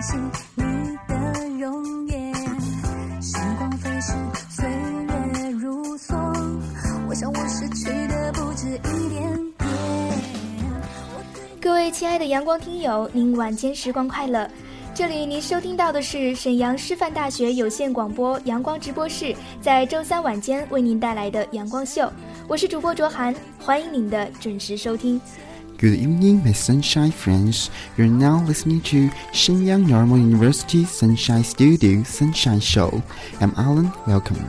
你的容颜。时光飞逝，岁月如梭，我想我失去的不止一点点。各位亲爱的阳光听友，您晚间时光快乐。这里您收听到的是沈阳师范大学有线广播阳光直播室，在周三晚间为您带来的阳光秀。我是主播卓涵，欢迎您的准时收听。Good evening, my sunshine friends. You're now listening to Shenyang Normal University Sunshine Studio Sunshine Show. I'm Alan. Welcome.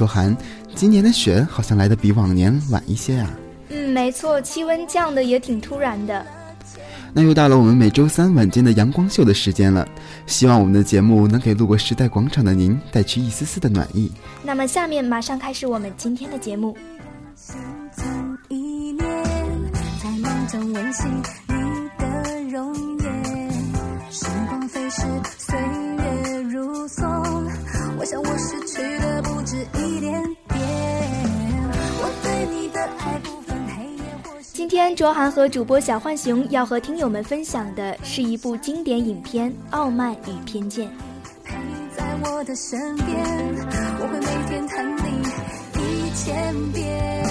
同样今年的雪好像来的比往年晚一些啊。嗯，没错，气温降的也挺突然的。那又到了我们每周三晚间的阳光秀的时间了，希望我们的节目能给路过时代广场的您带去一丝丝的暖意。那么下面马上开始我们今天的节目。心存一念，在梦中温习你的容颜。时光飞逝，岁月如梭，我想我失去的不止一点今天卓涵和主播小浣熊要和听友们分享的是一部经典影片《傲慢与偏见》。在我的身边，我会每天疼你一千遍。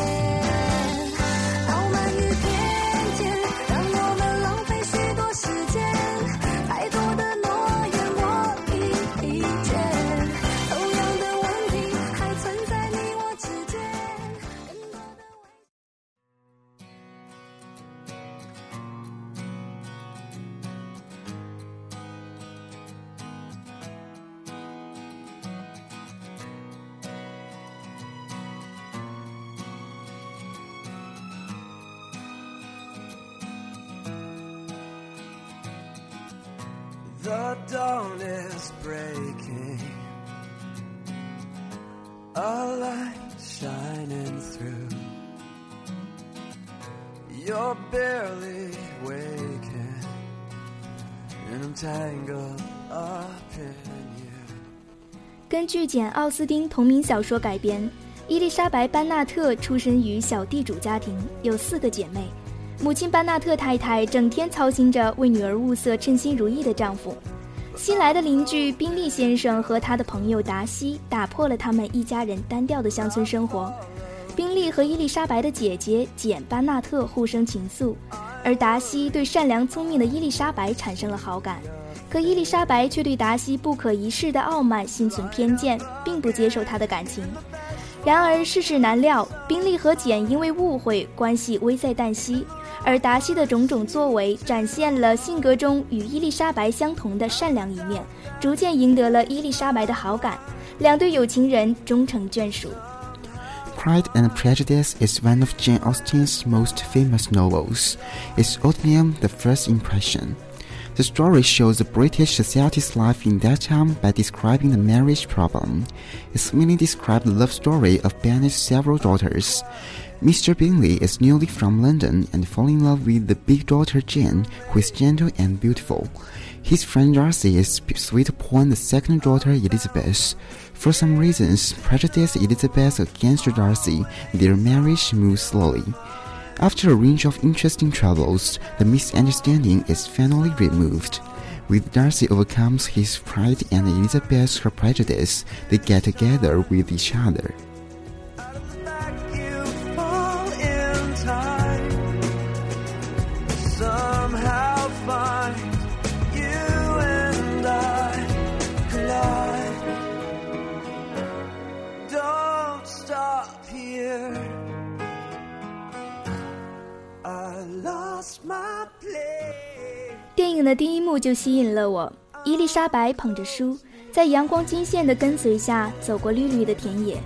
A light shining through. You're barely waking, and I'm tangled up in you. 根据简·奥斯汀同名小说改编，伊丽莎白·班纳特出身于小地主家庭，有四个姐妹。母亲班纳特太太整天操心着为女儿物色称心如意的丈夫。新来的邻居宾利先生和他的朋友达西打破了他们一家人单调的乡村生活。宾利和伊丽莎白的姐姐简·班纳特互生情愫，而达西对善良聪明的伊丽莎白产生了好感。可伊丽莎白却对达西不可一世的傲慢心存偏见，并不接受他的感情。然而世事难料，宾利和简因为误会，关系危在旦夕。而达西的种种作为，展现了性格中与伊丽莎白相同的善良一面，逐渐赢得了伊丽莎白的好感。两对有情人终成眷属。 Pride and Prejudice is one of Jane Austen's most famous novels. Its opening, The First Impression. The story shows the British society's life in that time by describing the marriage problem. It's mainly described the love story of Bennet's several daughters. Mr. Bingley is newly from London and falls in love with the big daughter Jane, who is gentle and beautiful. His friend Darcy is sweet upon the second daughter Elizabeth. For some reasons, prejudice Elizabeth against Darcy, their marriage moves slowly. After a range of interesting troubles, the misunderstanding is finally removed. With Darcy overcomes his pride and Elizabeth her prejudice, they get together with each other. Back you 电影的第一幕就吸引了我。伊丽莎白捧着书，在阳光金线的跟随下走过绿绿的田野，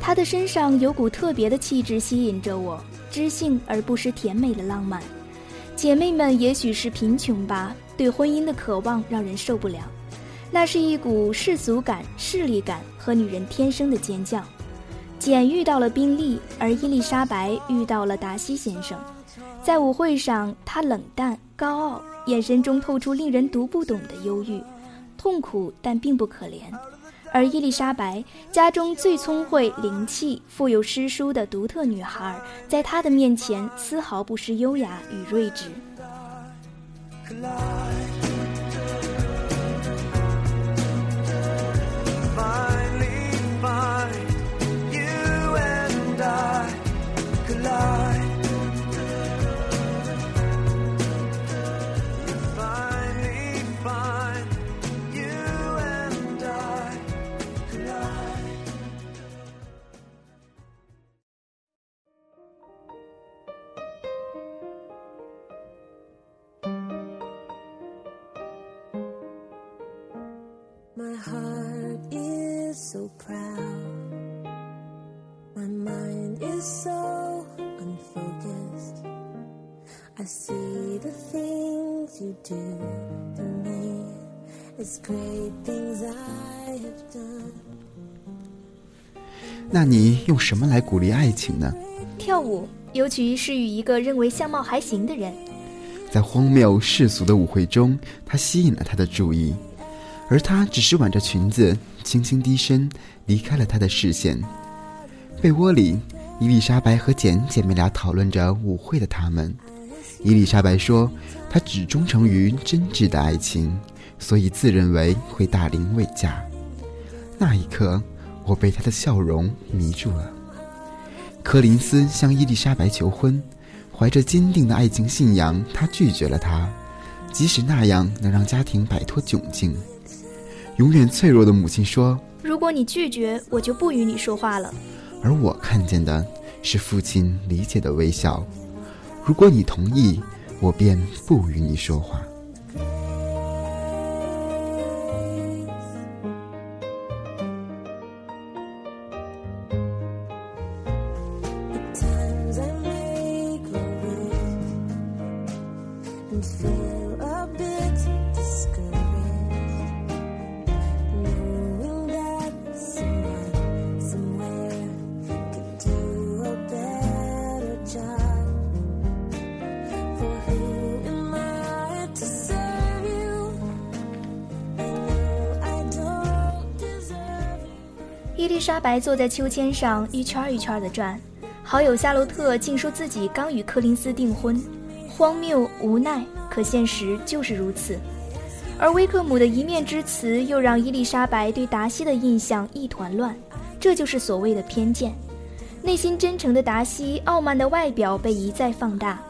她的身上有股特别的气质吸引着我，知性而不失甜美的浪漫。姐妹们也许是贫穷吧，对婚姻的渴望让人受不了，那是一股世俗感、势力感和女人天生的尖叫。简遇到了宾利，而伊丽莎白遇到了达西先生。在舞会上，他冷淡、高傲，眼神中透出令人读不懂的忧郁、痛苦，但并不可怜。而伊丽莎白，家中最聪慧、灵气、富有诗书的独特女孩，在她的面前丝毫不失优雅与睿智。I see the things you do for me. Great things I have done. 那你用什么来鼓励爱情呢？跳舞，尤其是与一个认为相貌还行的人。在荒谬世俗的舞会中，他吸引了他的注意，而他只是挽着裙子，轻轻低声，离开了他的视线。被窝里，伊丽莎白和简姐妹俩讨论着舞会的他们。伊丽莎白说，她只忠诚于真挚的爱情，所以自认为会大龄未嫁。那一刻，我被她的笑容迷住了。柯林斯向伊丽莎白求婚。怀着坚定的爱情信仰，他拒绝了她，即使那样能让家庭摆脱窘境。永远脆弱的母亲说如果你拒绝，我就不与你说话了。：“而我看见的是父亲理解的微笑。如果你同意，我便不与你说话。”莎白坐在秋千上，一圈一圈的转。好友夏洛特竟说自己刚与柯林斯订婚，荒谬无奈，可现实就是如此。而威克姆的一面之词又让伊丽莎白对达西的印象一团乱，这就是所谓的偏见。内心真诚的达西，傲慢的外表被一再放大。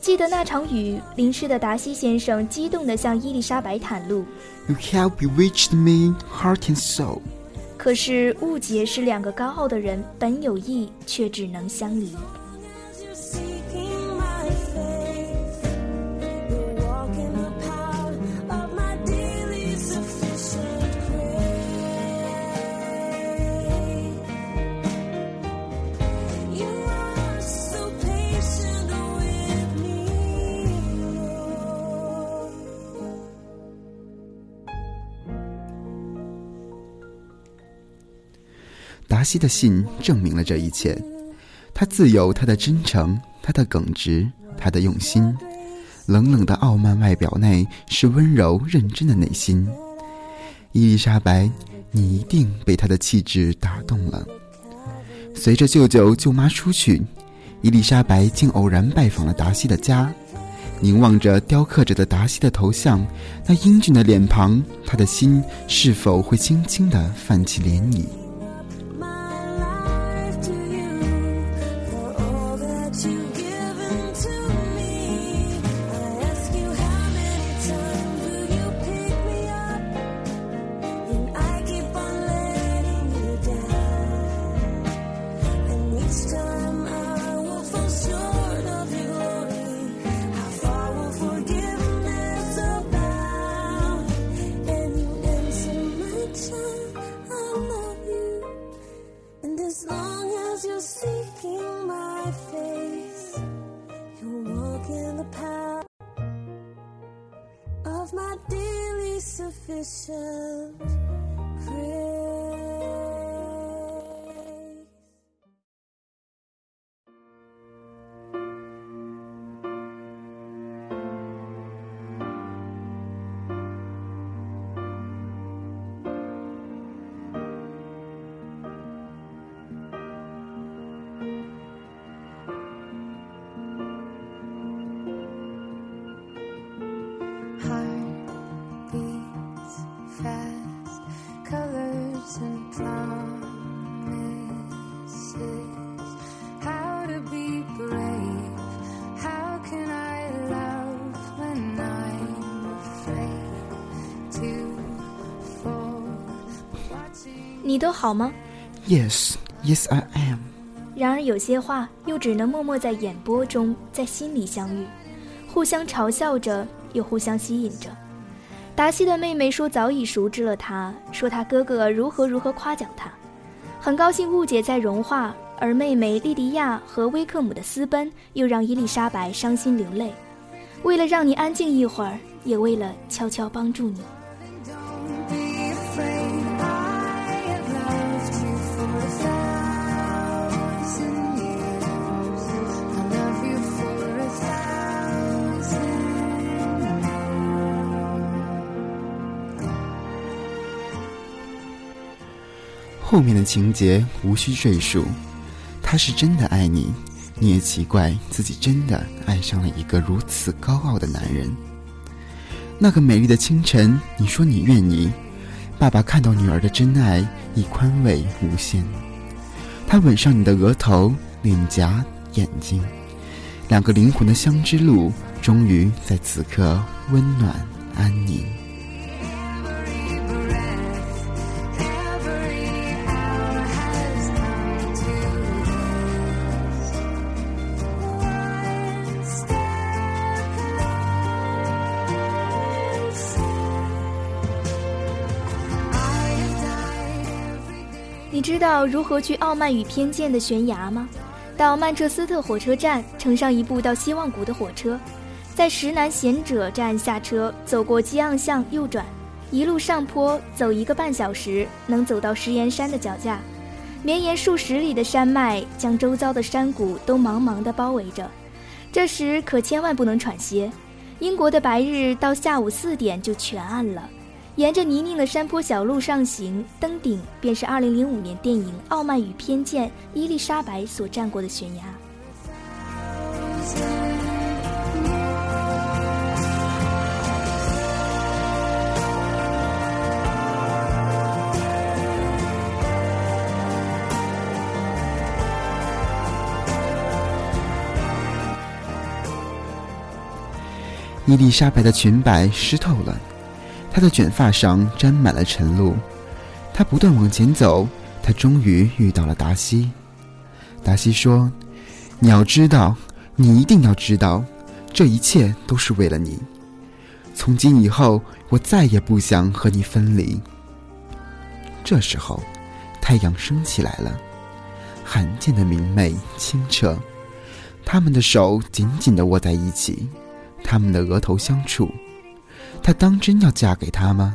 记得那场雨，淋湿的达西先生激动地向伊丽莎白袒露，You have bewitched me, heart and soul. 可是误解是两个高傲的人本有意，却只能相离。达西的信证明了这一切，他自有他的真诚，他的耿直，他的用心。冷冷的傲慢外表内是温柔认真的内心。伊丽莎白，你一定被他的气质打动了。随着舅舅舅妈出去，伊丽莎白竟偶然拜访了达西的家。凝望着雕刻着的达西的头像，那英俊的脸庞，他的心是否会轻轻地泛起涟漪？你都好吗？Yes, yes, I am. 然而有些话又只能默默在眼波中，在心里相遇，互相嘲笑着，又互相吸引着。达西的妹妹说早已熟知了他，说他哥哥如何如何夸奖他，很高兴误解在融化，而妹妹莉迪亚和威克姆的私奔又让伊丽莎白伤心流泪。为了让你安静一会儿，也为了悄悄帮助你。后面的情节无需赘述，他是真的爱你，你也奇怪自己真的爱上了一个如此高傲的男人。那个美丽的清晨，你说你愿意，爸爸看到女儿的真爱，已宽慰无限。他吻上你的额头、脸颊、眼睛，两个灵魂的相知路，终于在此刻温暖安宁。你知道如何去傲慢与偏见的悬崖吗？到曼彻斯特火车站，乘上一部到希望谷的火车，在石南贤者站下车，走过激昂巷右转，一路上坡走一个半小时，能走到石岩山的脚下。绵延数十里的山脉将周遭的山谷都茫茫地包围着，这时可千万不能喘息。英国的白日到下午四点就全暗了。沿着泥泞的山坡小路上行，登顶便是2005年电影《傲慢与偏见》伊丽莎白所站过的悬崖。伊丽莎白的裙摆湿透了，她的卷发上沾满了晨露。她不断往前走，她终于遇到了达西。达西说：“你要知道，你一定要知道，这一切都是为了你。从今以后，我再也不想和你分离。”这时候，太阳升起来了，罕见的明媚清澈。他们的手紧紧地握在一起。他们的额头相触，她当真要嫁给他吗？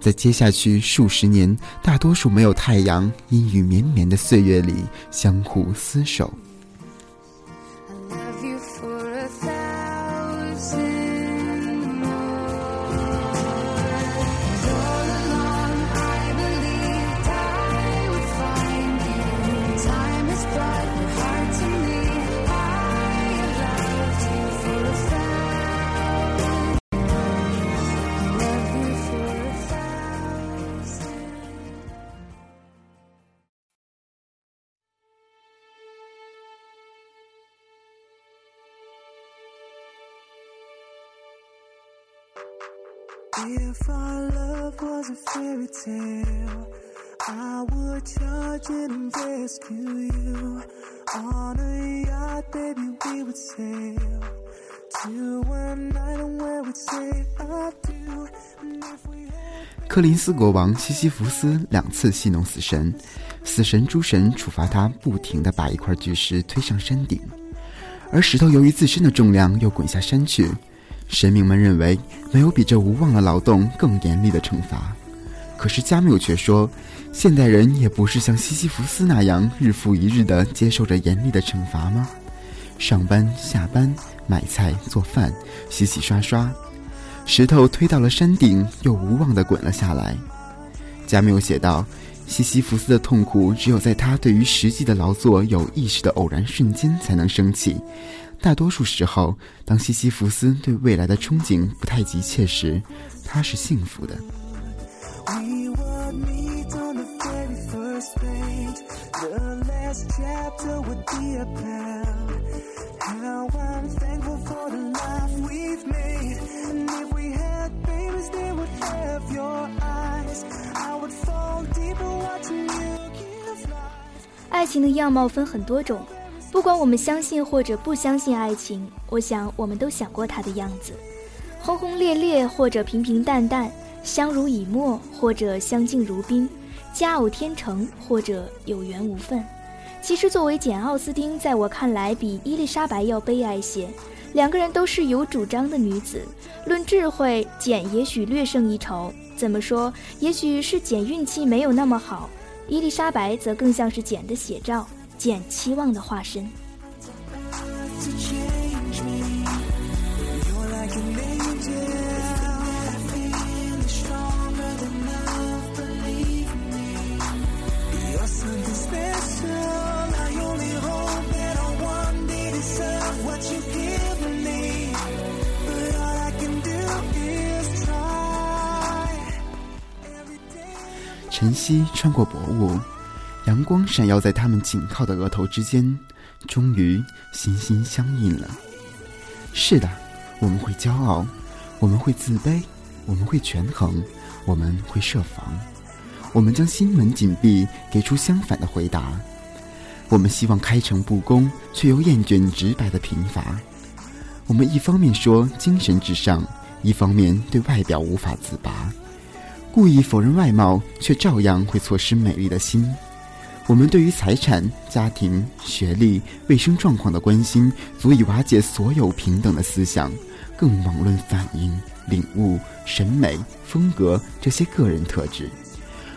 在接下去数十年，大多数没有太阳、阴雨绵绵的岁月里，相互厮守。'If our love was a fairy tale, I would charge in and rescue you. On a yacht, baby, we would sail to an island where we'd say I do. And if we had 柯林斯国王西西弗斯两次戏弄死神，死神诸神处罚他，不停地把一块巨石推上山顶，而石头由于自身的重量又滚下山去。神明们认为没有比这无望的劳动更严厉的惩罚，可是加缪却说，现代人也不是像西西弗斯那样日复一日地接受着严厉的惩罚吗？上班、下班、买菜、做饭、洗洗刷刷，石头推到了山顶，又无望地滚了下来。加缪写道：“西西弗斯的痛苦只有在他对于实际的劳作有意识的偶然瞬间才能升起。大多数时候当西西弗斯对未来的憧憬不太急切时他是幸福的。爱情的样貌分很多种不管我们相信或者不相信爱情，我想我们都想过它的样子：轰轰烈烈或者平平淡淡，相濡以沫或者相敬如宾，佳偶天成或者有缘无分。其实，作为简·奥斯汀，在我看来比伊丽莎白要悲哀些。两个人都是有主张的女子，论智慧，简也许略胜一筹。怎么说？也许是简运气没有那么好，伊丽莎白则更像是简的写照，简期望的化身。晨曦穿过薄雾，阳光闪耀在他们紧靠的额头之间，终于心心相印了。是的，我们会骄傲，我们会自卑，我们会权衡，我们会设防，我们将心门紧闭，给出相反的回答。我们希望开诚布公，却又厌倦直白的贫乏。我们一方面说精神至上，一方面对外表无法自拔。故意否认外貌，却照样会错失美丽的心。我们对于财产、家庭、学历、卫生状况的关心，足以瓦解所有平等的思想，更妄论反应、领悟、审美、风格这些个人特质。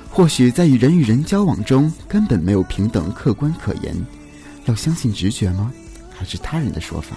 或许在与人与人交往中，根本没有平等客观可言。要相信直觉吗？还是他人的说法？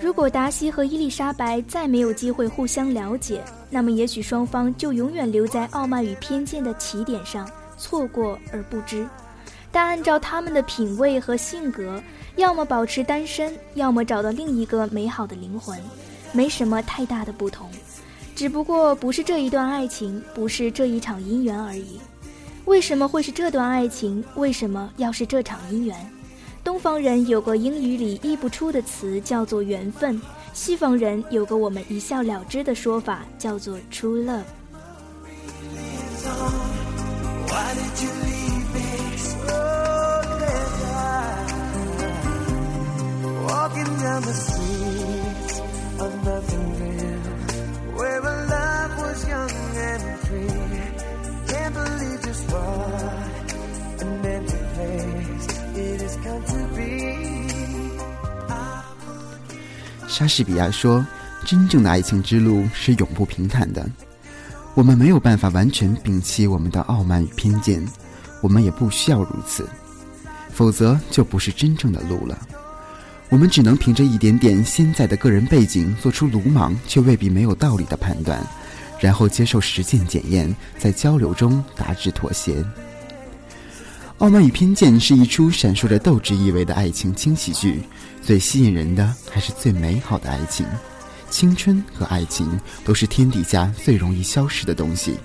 如果达西和伊丽莎白再没有机会互相了解，那么也许双方就永远留在傲慢与偏见的起点上，错过而不知。但按照他们的品味和性格，要么保持单身，要么找到另一个美好的灵魂，没什么太大的不同。只不过不是这一段爱情，不是这一场姻缘而已。为什么会是这段爱情？为什么要是这场姻缘？东方人有个英语里译不出的词叫做缘分，西方人有个我们一笑了之的说法叫做 true love。莎士比亚说：“真正的爱情之路是永不平坦的。我们没有办法完全摒弃我们的傲慢与偏见，我们也不需要如此，否则就不是真正的路了。我们只能凭着一点点现在的个人背景，做出鲁莽却未必没有道理的判断，然后接受实践检验，在交流中达至妥协。”《傲慢与偏见》是一出闪烁着斗志意味的爱情轻喜剧。最吸引人的还是最美好的爱情，青春和爱情都是天底下最容易消失的东西。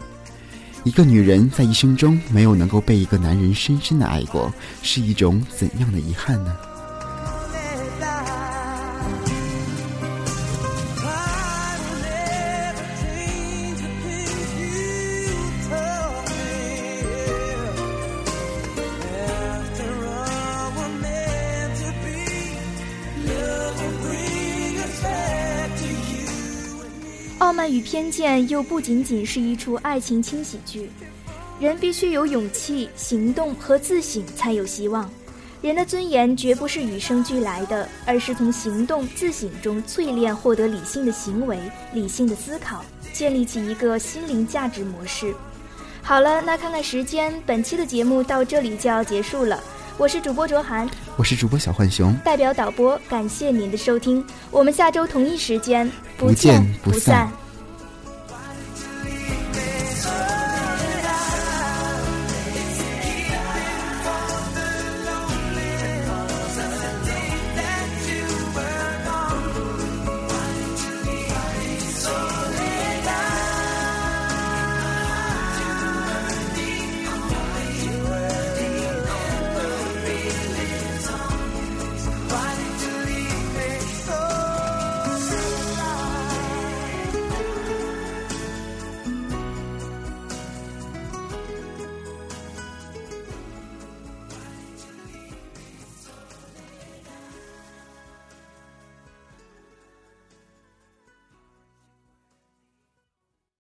一个女人在一生中没有能够被一个男人深深的爱过，是一种怎样的遗憾呢？傲慢与偏见又不仅仅是一出爱情轻喜剧，人必须有勇气、行动和自省才有希望。人的尊严绝不是与生俱来的，而是从行动、自省中淬炼，获得理性的行为、理性的思考，建立起一个心灵价值模式。好了，那看看时间，本期的节目到这里就要结束了。我是主播卓涵，我是主播小浣熊，代表导播感谢您的收听，我们下周同一时间不见不散。